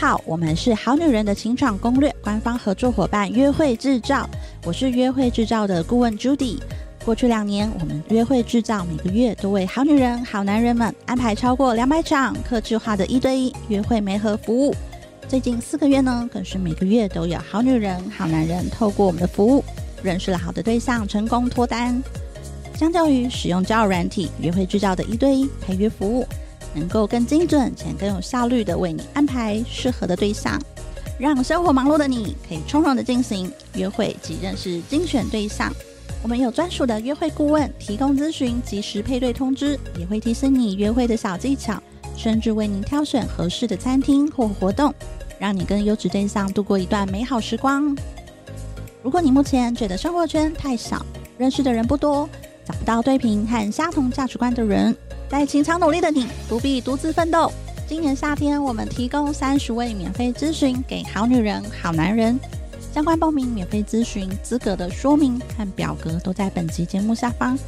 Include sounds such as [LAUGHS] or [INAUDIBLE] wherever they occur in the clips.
好，我们是好女人的情场攻略官方合作伙伴约会制造，我是约会制造的顾问 Judy。过去两年，我们约会制造每个月都为好女人、好男人们安排超过两百场客制化的一对一约会媒合服务。最近四个月呢，更是每个月都有好女人、好男人透过我们的服务，认识了好的对象，成功脱单。相较于使用交友软体，约会制造的一对一陪约服务，能够更精准且更有效率地为你安排适合的对象，让生活忙碌的你可以从容地进行约会及认识精选对象。我们有专属的约会顾问提供咨询，及时配对通知，也会提醒你约会的小技巧，甚至为您挑选合适的餐厅或活动，让你跟优质对象度过一段美好时光。如果你目前觉得生活圈太小，认识的人不多，找不到对频和相同价值观的人，在情场努力的你不必独自奋斗。今年夏天，我们提供三十位免费咨询给好女人、好男人。相关报名、免费咨询资格的说明和表格都在本集节目下方。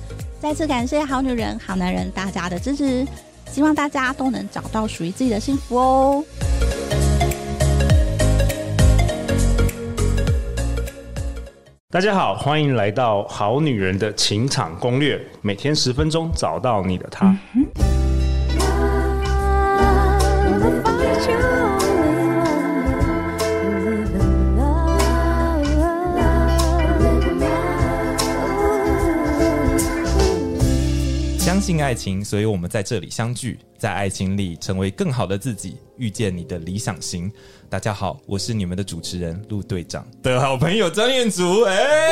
再次感谢好女人、好男人大家的支持，希望大家都能找到属于自己的幸福哦。大家好，欢迎来到好女人的情场攻略，每天十分钟，找到你的他。嗯信爱情，所以我们在这里相聚，在爱情里成为更好的自己，遇见你的理想型。大家好，我是你们的主持人陆队长的好朋友张彦祖。哎，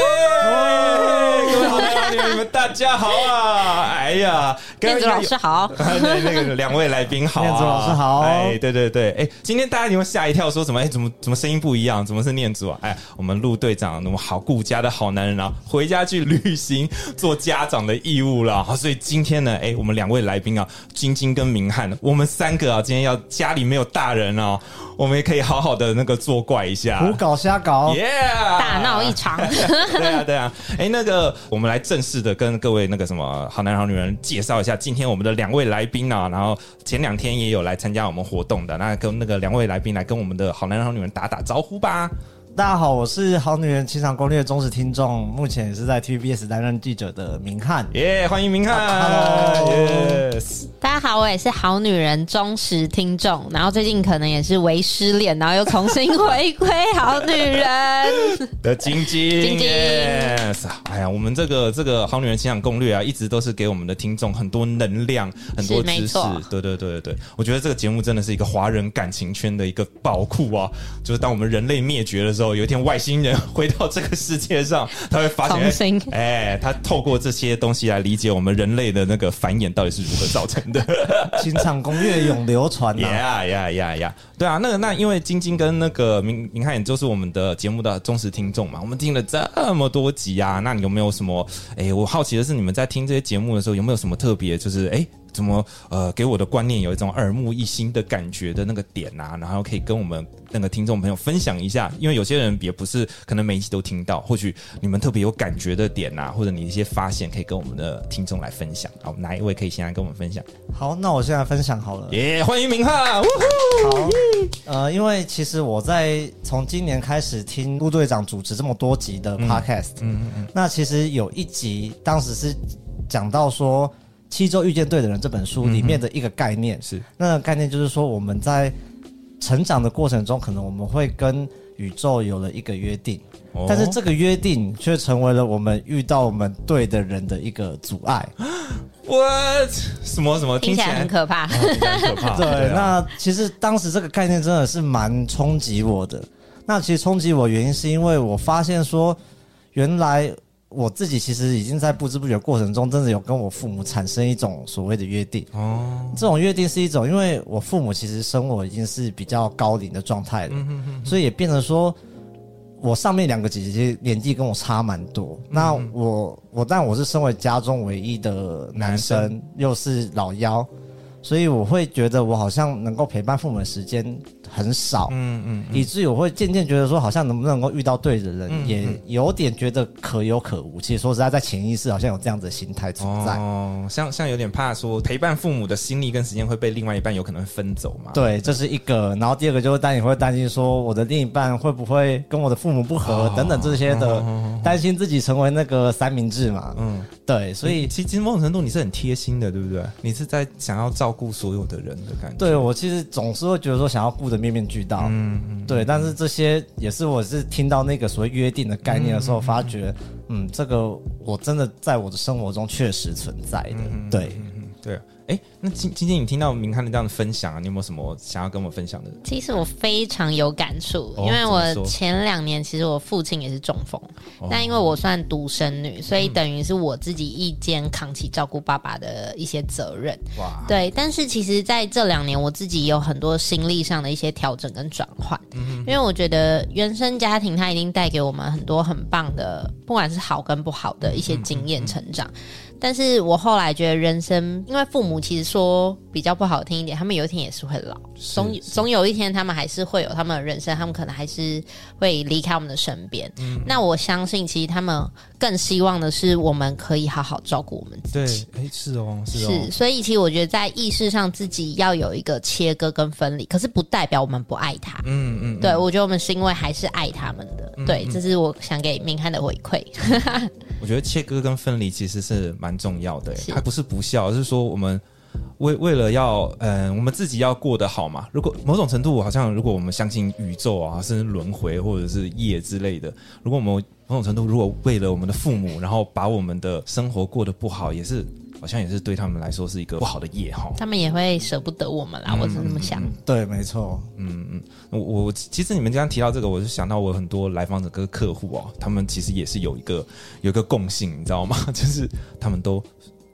各位好你们大家好啊！哎呀，彦祖老师好，[LAUGHS] 对那个两位来宾好，彦祖老师好。哎，对对对，哎，今天大家有没有吓一跳，说什么？哎，怎么怎么声音不一样？怎么是念祖啊？哎，我们陆队长那么好顾家的好男人啊，回家去旅行做家长的义务了。好，所以今天呢，哎，我们两位来宾啊，晶晶跟明翰，我们三个啊，今天要家里没有大人哦，我们也可以好好的那个作怪一下，胡搞瞎搞，耶，yeah! 大闹一场。[LAUGHS] 对啊，对啊。哎，那个，我们来正正式的跟各位那个什么好男好女人介绍一下，今天我们的两位来宾啊，然后前两天也有来参加我们活动的，那跟那个两位来宾来跟我们的好男好女人打打招呼吧。大家好，我是好女人情场攻略的忠实听众，目前也是在 TVBS 担任记者的明翰。耶，yeah, 欢迎明翰。Hello，Yes。大家好，我也是好女人忠实听众，然后最近可能也是为失恋，然后又重新回归好女人 [LAUGHS] 的晶晶。晶晶。Yes。哎呀，我们这个这个好女人情场攻略啊，一直都是给我们的听众很多能量，很多知识。对对对对对，我觉得这个节目真的是一个华人感情圈的一个宝库啊，就是当我们人类灭绝的时候。有一天外星人回到这个世界上，他会发现，哎，他透过这些东西来理解我们人类的那个繁衍到底是如何造成的。[LAUGHS] 情场攻略永流传呀呀呀呀！对啊，那个那因为晶晶跟那个明明翰也就是我们的节目的忠实听众嘛，我们听了这么多集啊，那你有没有什么？哎，我好奇的是，你们在听这些节目的时候，有没有什么特别？就是哎。怎么呃，给我的观念有一种耳目一新的感觉的那个点呐、啊，然后可以跟我们那个听众朋友分享一下，因为有些人也不是可能每一集都听到，或许你们特别有感觉的点呐、啊，或者你一些发现可以跟我们的听众来分享。好，哪一位可以先来跟我们分享？好，那我现在分享好了。耶，欢迎明翰。好，呃，因为其实我在从今年开始听陆队长主持这么多集的 podcast，嗯嗯，嗯嗯，那其实有一集当时是讲到说。《七周遇见对的人》这本书里面的一个概念、嗯、是，那个概念就是说，我们在成长的过程中，可能我们会跟宇宙有了一个约定，哦、但是这个约定却成为了我们遇到我们对的人的一个阻碍。[GASPS] What？什么什么？听起来很可怕，哦、很可怕。[LAUGHS] 对，那其实当时这个概念真的是蛮冲击我的。那其实冲击我原因是因为我发现说，原来。我自己其实已经在不知不觉过程中，真的有跟我父母产生一种所谓的约定。哦，这种约定是一种，因为我父母其实生我已经是比较高龄的状态了，嗯、哼哼哼所以也变成说，我上面两个姐姐年纪跟我差蛮多。嗯、那我我但我是身为家中唯一的男生，男生又是老幺，所以我会觉得我好像能够陪伴父母的时间很少，嗯嗯，以至于我会渐渐觉得说，好像能不能够遇到对的人，也有点觉得可有可无。其实说实在，在潜意识好像有这样子的心态存在。哦，像像有点怕说陪伴父母的心力跟时间会被另外一半有可能分走嘛？对，这是一个。然后第二个就是担你会担心说，我的另一半会不会跟我的父母不和、哦、等等这些的，担心自己成为那个三明治嘛？嗯，对，所以其实某种程度你是很贴心的，对不对？你是在想要照顾所有的人的感觉。对，我其实总是会觉得说想要顾得面面俱到，嗯嗯，对。但是这些也是我是听到那个所谓约定的概念的时候，发觉，嗯，这个我真的在我的生活中确实存在的，对，对。哎，那今今天你听到明翰的这样的分享啊，你有没有什么想要跟我分享的？其实我非常有感触，哦、因为我前两年其实我父亲也是中风，哦、但因为我算独生女，所以等于是我自己一肩扛起照顾爸爸的一些责任。哇，对。但是其实在这两年，我自己有很多心力上的一些调整跟转换，嗯、因为我觉得原生家庭它一定带给我们很多很棒的，不管是好跟不好的一些经验成长。嗯但是我后来觉得人生，因为父母其实说比较不好听一点，他们有一天也是会老，总总有一天他们还是会有他们的人生，他们可能还是会离开我们的身边。嗯，那我相信，其实他们更希望的是我们可以好好照顾我们自己。对，哎，是哦，是哦。是，所以其实我觉得在意识上自己要有一个切割跟分离，可是不代表我们不爱他。嗯嗯，对，我觉得我们是因为还是爱他们的。嗯、对，这是我想给明翰的回馈。我觉得切割跟分离其实是蛮重要的，它不是不孝，而是说我们为为了要，嗯、呃，我们自己要过得好嘛。如果某种程度，好像如果我们相信宇宙啊，甚至轮回或者是业之类的，如果我们某种程度如果为了我们的父母，然后把我们的生活过得不好，也是。好像也是对他们来说是一个不好的业哈，他们也会舍不得我们啦，嗯、我是这么想。对，没错。嗯嗯，我我其实你们刚刚提到这个，我就想到我很多来访者跟客户哦，他们其实也是有一个有一个共性，你知道吗？[LAUGHS] 就是他们都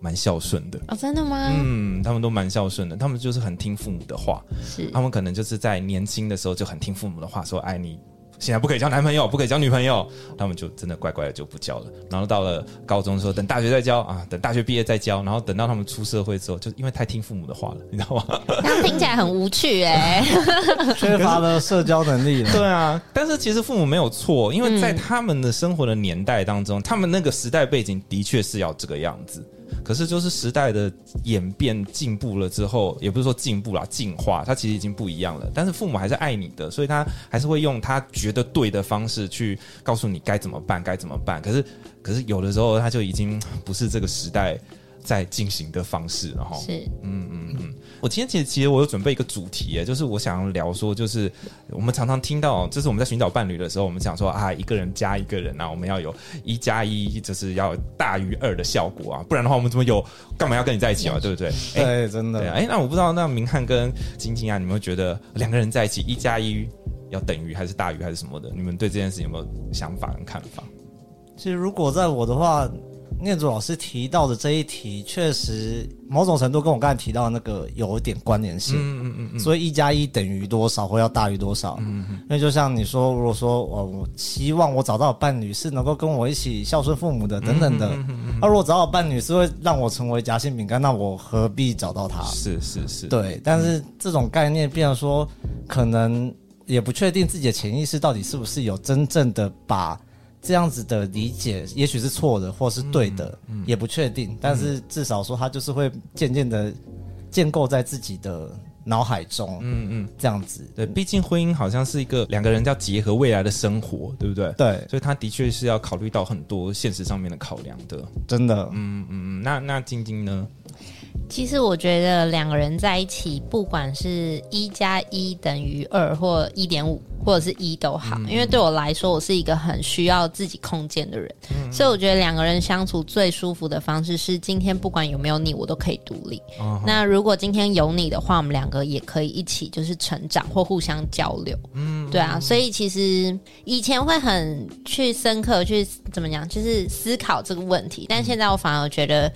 蛮孝顺的。哦，真的吗？嗯，他们都蛮孝顺的，他们就是很听父母的话。是，他们可能就是在年轻的时候就很听父母的话，说哎你。现在不可以交男朋友，不可以交女朋友，他们就真的乖乖的就不交了。然后到了高中的时候，等大学再交啊，等大学毕业再交。然后等到他们出社会之后，就因为太听父母的话了，你知道吗？他听起来很无趣哎、欸，缺乏了社交能力了。[LAUGHS] 对啊，但是其实父母没有错，因为在他们的生活的年代当中，嗯、他们那个时代背景的确是要这个样子。可是，就是时代的演变进步了之后，也不是说进步啦，进化，它其实已经不一样了。但是父母还是爱你的，所以他还是会用他觉得对的方式去告诉你该怎么办，该怎么办。可是，可是有的时候他就已经不是这个时代在进行的方式，然后是，嗯嗯嗯。我今天其实其实我有准备一个主题，哎，就是我想要聊说，就是我们常常听到，就是我们在寻找伴侣的时候，我们想说啊，一个人加一个人啊，我们要有一加一，就是要大于二的效果啊，不然的话，我们怎么有干嘛要跟你在一起啊？对不对？对，欸、真的。哎、欸，那我不知道，那明翰跟晶晶啊，你们会觉得两个人在一起一加一要等于还是大于还是什么的？你们对这件事有没有想法跟看法？其实如果在我的话。念祖老师提到的这一题，确实某种程度跟我刚才提到的那个有一点关联性。嗯嗯嗯嗯。所以一加一等于多少，或要大于多少？嗯嗯。因为就像你说，如果说我我希望我找到伴侣是能够跟我一起孝顺父母的，等等的。嗯嗯嗯。那如果找到伴侣是会让我成为夹心饼干，那我何必找到他？是是是。对，但是这种概念，变成说可能也不确定自己的潜意识到底是不是有真正的把。这样子的理解，也许是错的，或是对的，嗯嗯、也不确定。但是至少说，他就是会渐渐的建构在自己的脑海中。嗯嗯，这样子。对，毕竟婚姻好像是一个两个人要结合未来的生活，对不对？对，所以他的确是要考虑到很多现实上面的考量的。真的。嗯嗯嗯。那那晶晶呢？其实我觉得两个人在一起，不管是一加一等于二，或一点五，或者是一都好。嗯、因为对我来说，我是一个很需要自己空间的人，嗯、所以我觉得两个人相处最舒服的方式是，今天不管有没有你，我都可以独立。哦、那如果今天有你的话，我们两个也可以一起就是成长或互相交流。嗯，对啊。所以其实以前会很去深刻去怎么讲，就是思考这个问题，但现在我反而觉得。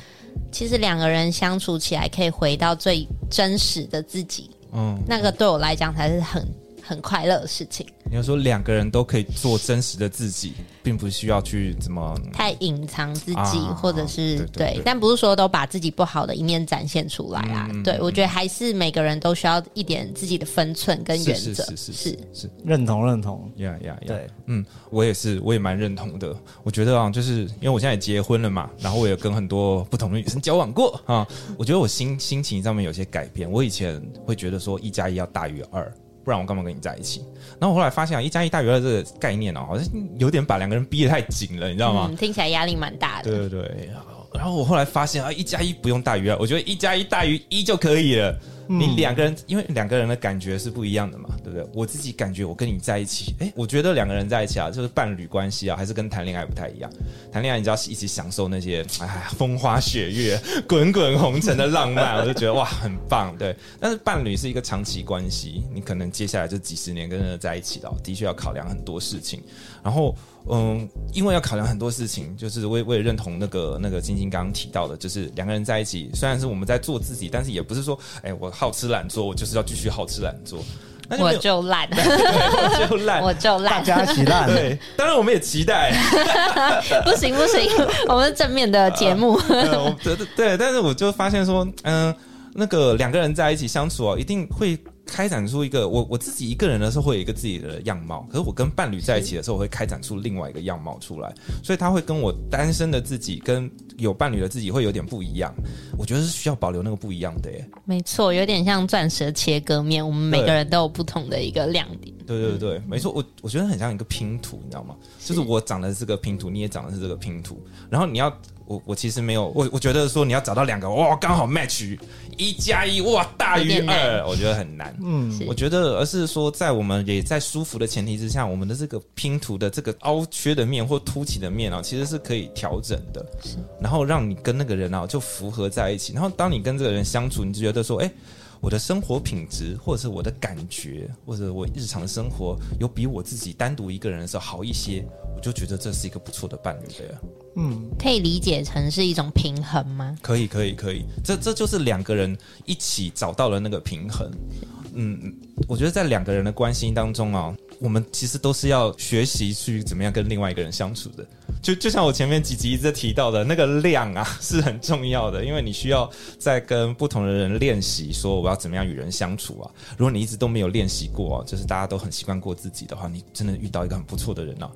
其实两个人相处起来可以回到最真实的自己，嗯，那个对我来讲才是很很快乐的事情。你要说两个人都可以做真实的自己，并不需要去怎么太隐藏自己，啊、或者是对，但不是说都把自己不好的一面展现出来啊。嗯、对，我觉得还是每个人都需要一点自己的分寸跟原则。是是是是是，是认同认同，呀呀呀，对，嗯，我也是，我也蛮认同的。我觉得啊，就是因为我现在也结婚了嘛，然后我也跟很多不同的女生交往过啊，我觉得我心心情上面有些改变。我以前会觉得说一加一要大于二。不然我干嘛跟你在一起？然后我后来发现啊，一加一大于二这个概念哦，好像有点把两个人逼得太紧了，你知道吗？嗯，听起来压力蛮大的。对对对。然后我后来发现啊，一加一不用大于二，我觉得一加一大于一就可以了。你两个人，因为两个人的感觉是不一样的嘛，对不对？我自己感觉我跟你在一起，哎，我觉得两个人在一起啊，就是伴侣关系啊，还是跟谈恋爱不太一样。谈恋爱你知道一起享受那些哎风花雪月、滚滚红尘的浪漫，我就觉得哇很棒，对。但是伴侣是一个长期关系，你可能接下来就几十年跟人在一起了，的确要考量很多事情。然后嗯，因为要考量很多事情，就是我也我也认同那个那个晶晶刚刚提到的，就是两个人在一起，虽然是我们在做自己，但是也不是说哎我。好吃懒做，我就是要继续好吃懒做。就我就烂，[LAUGHS] 我就烂，我就烂，大家一起烂。对，当然我们也期待。[LAUGHS] 不行不行，我们是正面的节目。呃、对对对，但是我就发现说，嗯、呃，那个两个人在一起相处哦，一定会。开展出一个我我自己一个人的时候会有一个自己的样貌，可是我跟伴侣在一起的时候，我会开展出另外一个样貌出来，所以他会跟我单身的自己跟有伴侣的自己会有点不一样。我觉得是需要保留那个不一样的耶。没错，有点像钻石切割面，我们每个人都有不同的一个亮点。对对对，没错，我我觉得很像一个拼图，你知道吗？就是我长的是这个拼图，你也长的是这个拼图，然后你要。我我其实没有，我我觉得说你要找到两个哇，刚好 match 一加一哇大于二，我觉得很难。嗯，我觉得而是说在我们也在舒服的前提之下，我们的这个拼图的这个凹缺的面或凸起的面啊，其实是可以调整的。是，然后让你跟那个人啊就符合在一起。然后当你跟这个人相处，你就觉得说，哎。我的生活品质，或者是我的感觉，或者我日常生活有比我自己单独一个人的时候好一些，我就觉得这是一个不错的伴侣。嗯，可以理解成是一种平衡吗？可以，可以，可以。这这就是两个人一起找到了那个平衡。嗯，我觉得在两个人的关系当中啊，我们其实都是要学习去怎么样跟另外一个人相处的。就就像我前面几集一直提到的那个量啊，是很重要的，因为你需要在跟不同的人练习，说我要怎么样与人相处啊。如果你一直都没有练习过，就是大家都很习惯过自己的话，你真的遇到一个很不错的人啊，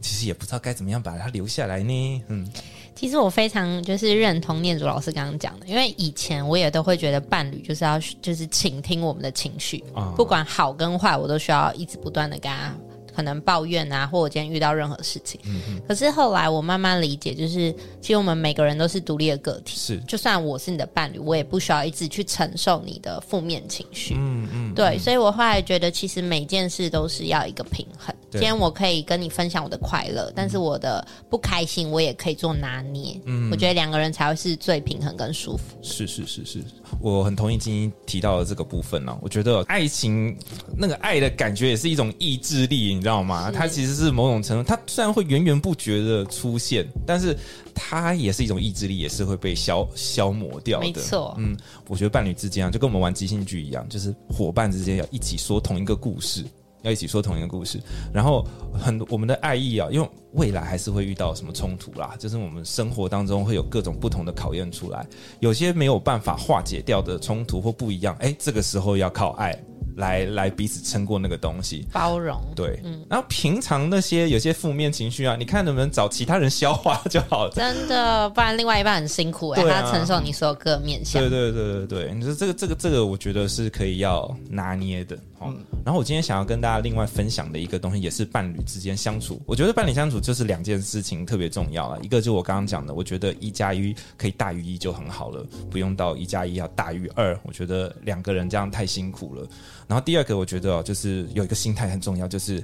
其实也不知道该怎么样把他留下来呢。嗯，其实我非常就是认同念祖老师刚刚讲的，因为以前我也都会觉得伴侣就是要就是倾听我们的情绪，嗯，不管好跟坏，我都需要一直不断的跟他。可能抱怨啊，或我今天遇到任何事情，可是后来我慢慢理解，就是其实我们每个人都是独立的个体，是，就算我是你的伴侣，我也不需要一直去承受你的负面情绪，嗯嗯，对，所以我后来觉得，其实每件事都是要一个平衡。今天我可以跟你分享我的快乐，但是我的不开心，我也可以做拿捏。嗯，我觉得两个人才会是最平衡跟舒服。是是是是，我很同意晶晶提到的这个部分呢、啊。我觉得爱情那个爱的感觉也是一种意志力，你知道吗？它其实是某种程度，它虽然会源源不绝的出现，但是它也是一种意志力，也是会被消消磨掉的。没错，嗯，我觉得伴侣之间啊，就跟我们玩即兴剧一样，就是伙伴之间要一起说同一个故事。要一起说同一个故事，然后很多我们的爱意啊，因为未来还是会遇到什么冲突啦，就是我们生活当中会有各种不同的考验出来，有些没有办法化解掉的冲突或不一样，哎，这个时候要靠爱。来来彼此撑过那个东西，包容对，嗯，然后平常那些有些负面情绪啊，你看能不能找其他人消化就好了。真的，不然另外一半很辛苦哎、欸，啊、他承受你所有各面相。对对对对对，你说这个这个这个，我觉得是可以要拿捏的。嗯，然后我今天想要跟大家另外分享的一个东西，也是伴侣之间相处。我觉得伴侣相处就是两件事情特别重要了，一个就是我刚刚讲的，我觉得一加一可以大于一就很好了，不用到一加一要大于二。我觉得两个人这样太辛苦了。然后第二个，我觉得哦，就是有一个心态很重要，就是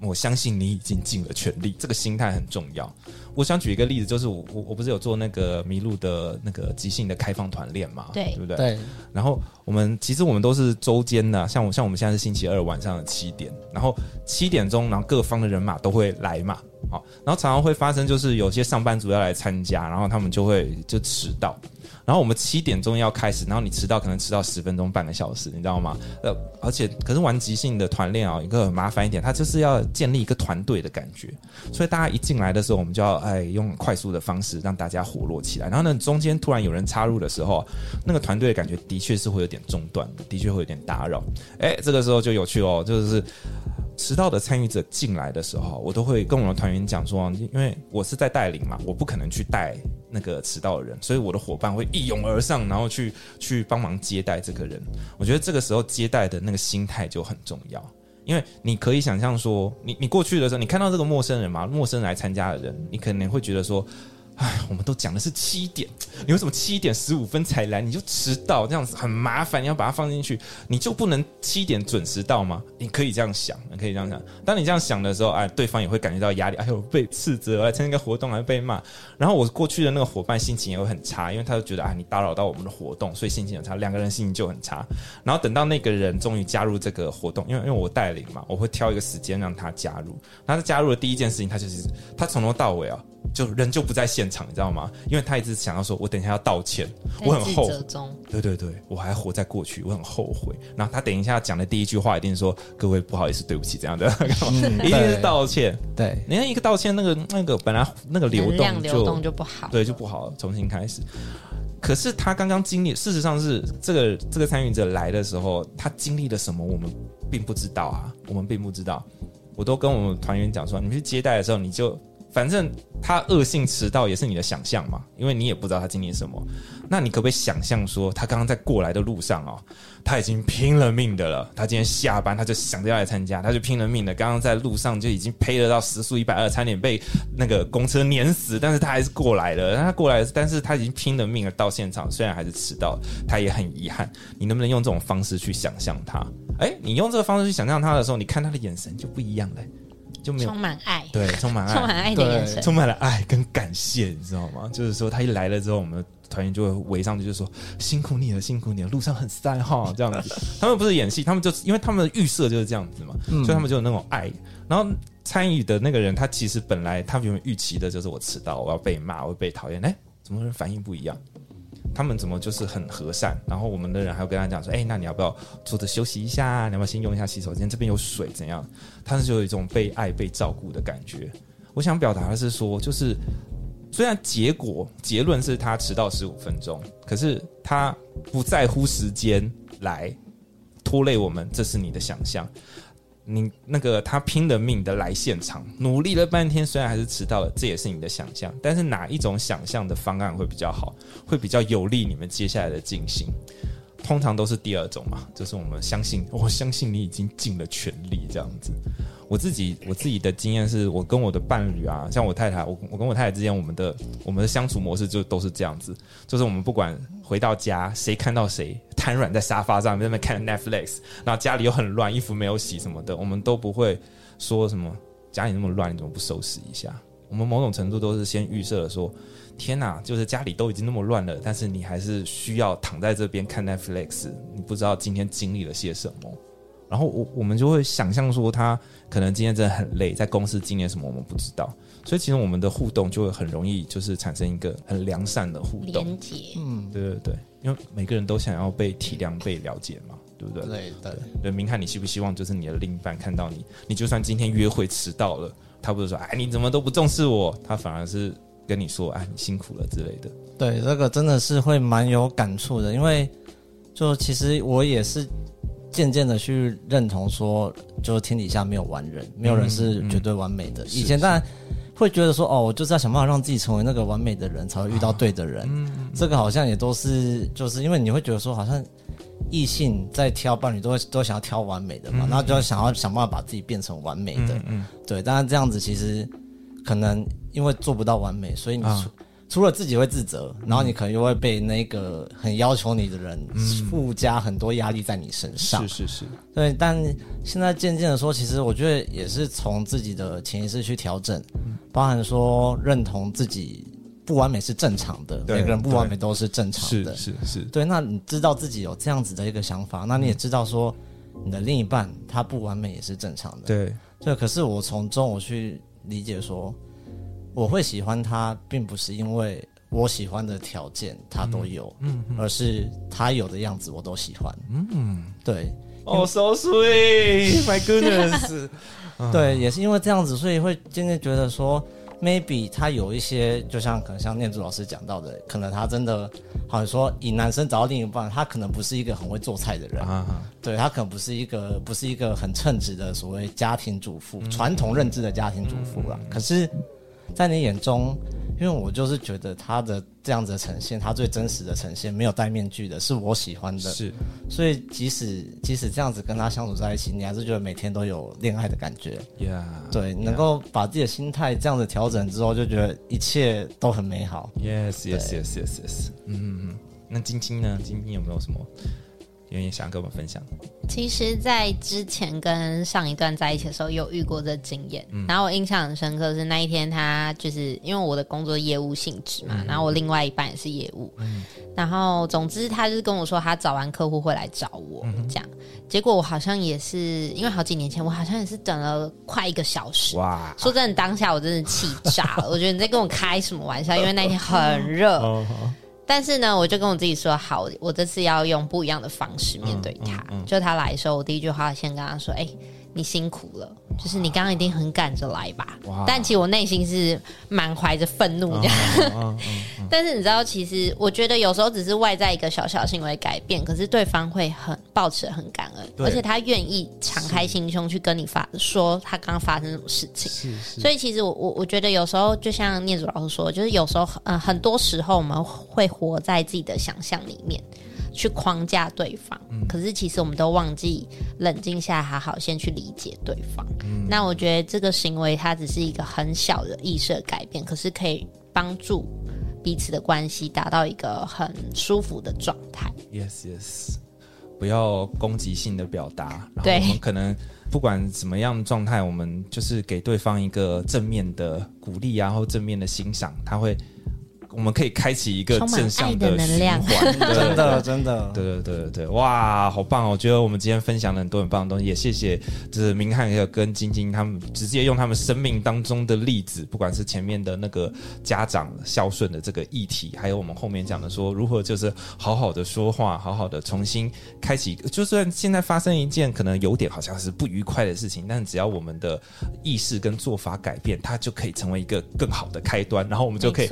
我相信你已经尽了全力，这个心态很重要。我想举一个例子，就是我我我不是有做那个麋鹿的那个即兴的开放团练嘛，对，对不对？对。然后我们其实我们都是周间的，像我像我们现在是星期二晚上的七点，然后七点钟，然后各方的人马都会来嘛。好，然后常常会发生就是有些上班族要来参加，然后他们就会就迟到。然后我们七点钟要开始，然后你迟到可能迟到十分钟、半个小时，你知道吗？呃，而且可是玩即兴的团练啊，一个很麻烦一点，它就是要建立一个团队的感觉，所以大家一进来的时候，我们就要哎用快速的方式让大家活络起来。然后呢，中间突然有人插入的时候，那个团队的感觉的确是会有点中断，的确会有点打扰。哎，这个时候就有趣哦，就是。迟到的参与者进来的时候，我都会跟我们的团员讲说，因为我是在带领嘛，我不可能去带那个迟到的人，所以我的伙伴会一拥而上，然后去 [LAUGHS] 去帮忙接待这个人。我觉得这个时候接待的那个心态就很重要，因为你可以想象说，你你过去的时候，你看到这个陌生人嘛，陌生人来参加的人，你可能会觉得说。哎，我们都讲的是七点，你为什么七点十五分才来？你就迟到，这样子很麻烦。你要把它放进去，你就不能七点准时到吗？你可以这样想，你可以这样想。当你这样想的时候，哎，对方也会感觉到压力。哎呦，被斥责，来参加个活动还被骂。然后我过去的那个伙伴心情也会很差，因为他就觉得啊，你打扰到我们的活动，所以心情很差。两个人心情就很差。然后等到那个人终于加入这个活动，因为因为我带领嘛，我会挑一个时间让他加入。他加入的第一件事情，他就是他从头到尾啊。就人就不在现场，你知道吗？因为他一直想要说，我等一下要道歉，我很后悔。对对对，我还活在过去，我很后悔。然后他等一下讲的第一句话一定是说：“各位不好意思，对不起。”这样的，[LAUGHS] 一定是道歉。对，你看一个道歉，那个那个本来那个流动就流动就不好，对，就不好，重新开始。可是他刚刚经历，事实上是这个这个参与者来的时候，他经历了什么，我们并不知道啊，我们并不知道。我都跟我们团员讲说，你们去接待的时候，你就。反正他恶性迟到也是你的想象嘛，因为你也不知道他经历什么。那你可不可以想象说，他刚刚在过来的路上哦，他已经拼了命的了。他今天下班他就想着要来参加，他就拼了命的。刚刚在路上就已经赔了到时速一百二，差点被那个公车碾死，但是他还是过来了。他过来，但是他已经拼了命的到现场，虽然还是迟到，他也很遗憾。你能不能用这种方式去想象他？诶，你用这个方式去想象他的时候，你看他的眼神就不一样了。就没有充满爱，对，充满爱，充满爱的眼神，充满了爱跟感谢，你知道吗？就是说他一来了之后，我们团员就会围上去，就说辛苦你了，辛苦你了，路上很塞哈，[LAUGHS] 这样子。他们不是演戏，他们就因为他们的预设就是这样子嘛，嗯、所以他们就有那种爱。然后参与的那个人，他其实本来他原本预期的就是我迟到，我要被骂，我会被讨厌。哎，怎么人反应不一样？他们怎么就是很和善？然后我们的人还要跟他讲说：“哎，那你要不要坐着休息一下？你要不要先用一下洗手间？这边有水，怎样？”他是有一种被爱、被照顾的感觉。我想表达的是说，就是虽然结果结论是他迟到十五分钟，可是他不在乎时间来拖累我们，这是你的想象。你那个他拼了命的来现场，努力了半天，虽然还是迟到了，这也是你的想象。但是哪一种想象的方案会比较好，会比较有利你们接下来的进行？通常都是第二种嘛，就是我们相信，[LAUGHS] 我相信你已经尽了全力这样子。我自己我自己的经验是，我跟我的伴侣啊，像我太太，我我跟我太太之间，我们的我们的相处模式就都是这样子，就是我们不管回到家，谁看到谁瘫软在沙发上，在那边看 Netflix，然后家里又很乱，衣服没有洗什么的，我们都不会说什么家里那么乱，你怎么不收拾一下？我们某种程度都是先预设了说，天哪，就是家里都已经那么乱了，但是你还是需要躺在这边看 Netflix，你不知道今天经历了些什么。然后我我们就会想象说，他可能今天真的很累，在公司经历什么我们不知道，所以其实我们的互动就会很容易就是产生一个很良善的互动。连接，嗯，对对对，因为每个人都想要被体谅、被了解嘛，对不对？对对对，明翰，你希不希望就是你的另一半看到你，你就算今天约会迟到了，他不是说哎你怎么都不重视我，他反而是跟你说哎你辛苦了之类的。对，这个真的是会蛮有感触的，因为就其实我也是。渐渐的去认同说，就是天底下没有完人，没有人是绝对完美的。嗯嗯、以前当然会觉得说，哦，我就是要想办法让自己成为那个完美的人，才会遇到对的人。这个好像也都是，就是因为你会觉得说，好像异性在挑伴侣都会都想要挑完美的嘛，然后就要想要想办法把自己变成完美的。对，但是这样子其实可能因为做不到完美，所以你。啊除了自己会自责，然后你可能又会被那个很要求你的人附加很多压力在你身上。是是是，对。但现在渐渐的说，其实我觉得也是从自己的潜意识去调整，包含说认同自己不完美是正常的，每个人不完美都是正常的。是是是，对。那你知道自己有这样子的一个想法，那你也知道说你的另一半他不完美也是正常的。对。对。可是我从中我去。理解说，我会喜欢他，并不是因为我喜欢的条件他都有，嗯，嗯，而是他有的样子我都喜欢，嗯，对。哦，so sweet，my goodness，[LAUGHS] 对，也是因为这样子，所以会渐渐觉得说，maybe 他有一些，就像可能像念珠老师讲到的，可能他真的，好像说以男生找到另一半，他可能不是一个很会做菜的人，啊、对他可能不是一个不是一个很称职的所谓家庭主妇，传、嗯、统认知的家庭主妇了，嗯、可是。在你眼中，因为我就是觉得他的这样子的呈现，他最真实的呈现，没有戴面具的，是我喜欢的。是，所以即使即使这样子跟他相处在一起，你还是觉得每天都有恋爱的感觉。Yeah，对，能够把自己的心态这样子调整之后，就觉得一切都很美好。Yes，Yes，Yes，Yes，Yes。嗯嗯，那晶晶呢？晶晶有没有什么？有点想跟我们分享。其实，在之前跟上一段在一起的时候，有遇过这经验。嗯、然后我印象很深刻的是那一天，他就是因为我的工作业务性质嘛，嗯、然后我另外一半也是业务。嗯、然后总之，他就是跟我说，他找完客户会来找我，嗯、这样。结果我好像也是，因为好几年前，我好像也是等了快一个小时。哇！说真的，当下我真的气炸了。我觉得你在跟我开什么玩笑？因为那天很热。[LAUGHS] 哦但是呢，我就跟我自己说好，我这次要用不一样的方式面对他。嗯嗯嗯、就他来的时候，我第一句话先跟他说：“哎、欸。”你辛苦了，就是你刚刚一定很赶着来吧？哇但其实我内心是满怀着愤怒这样。[LAUGHS] 但是你知道，其实我觉得有时候只是外在一个小小行为改变，可是对方会很抱持很感恩，而且他愿意敞开心胸去跟你发是说他刚刚发生什么事情。是是。所以其实我我我觉得有时候就像念祖老师说，就是有时候嗯、呃、很多时候我们会活在自己的想象里面。去框架对方，嗯、可是其实我们都忘记冷静下来，好好先去理解对方。嗯、那我觉得这个行为它只是一个很小的意识的改变，可是可以帮助彼此的关系达到一个很舒服的状态。Yes, yes，不要攻击性的表达。对，然后我们可能不管什么样的状态，我们就是给对方一个正面的鼓励啊，或正面的欣赏，他会。我们可以开启一个正向的能量，真的 [LAUGHS] 真的，对对对对对，哇，好棒哦！我觉得我们今天分享了很多很棒的东西，也谢谢就是明翰还有跟晶晶他们直接用他们生命当中的例子，不管是前面的那个家长孝顺的这个议题，还有我们后面讲的说如何就是好好的说话，好好的重新开启，就算现在发生一件可能有点好像是不愉快的事情，但只要我们的意识跟做法改变，它就可以成为一个更好的开端，然后我们就可以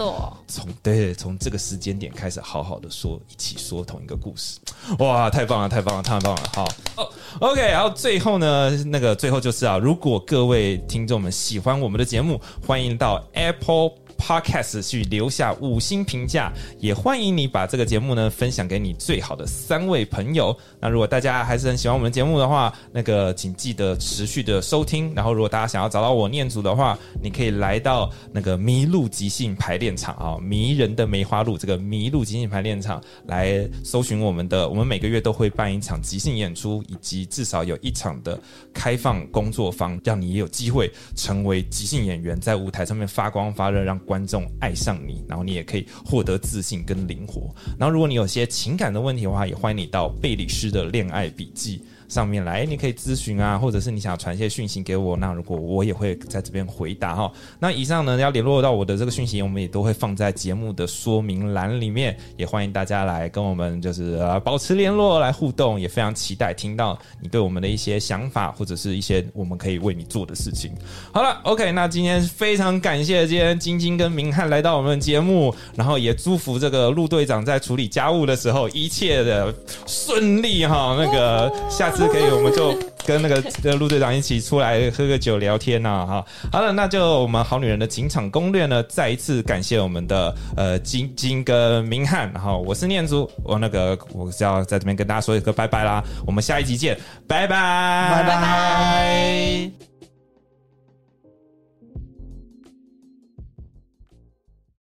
从。对，从这个时间点开始，好好的说，一起说同一个故事，哇，太棒了，太棒了，太棒了！好，哦，OK，然后最后呢，那个最后就是啊，如果各位听众们喜欢我们的节目，欢迎到 Apple。Podcast 去留下五星评价，也欢迎你把这个节目呢分享给你最好的三位朋友。那如果大家还是很喜欢我们的节目的话，那个请记得持续的收听。然后，如果大家想要找到我念祖的话，你可以来到那个麋鹿即兴排练场啊，迷人的梅花鹿这个麋鹿即兴排练场来搜寻我们的。我们每个月都会办一场即兴演出，以及至少有一场的开放工作坊，让你也有机会成为即兴演员，在舞台上面发光发热，让。观众爱上你，然后你也可以获得自信跟灵活。然后，如果你有些情感的问题的话，也欢迎你到贝里斯的恋爱笔记。上面来，你可以咨询啊，或者是你想传一些讯息给我，那如果我也会在这边回答哈。那以上呢，要联络到我的这个讯息，我们也都会放在节目的说明栏里面，也欢迎大家来跟我们就是呃保持联络来互动，也非常期待听到你对我们的一些想法，或者是一些我们可以为你做的事情。好了，OK，那今天非常感谢今天晶晶跟明翰来到我们节目，然后也祝福这个陆队长在处理家务的时候一切的顺利哈。那个下次。可以，我们就跟那个 [LAUGHS] 跟陆队长一起出来喝个酒聊天呐，哈。好了，那就我们好女人的情场攻略呢，再一次感谢我们的呃金金跟明翰，然后我是念珠，我那个我是要在这边跟大家说一个拜拜啦，我们下一集见，拜拜，拜拜。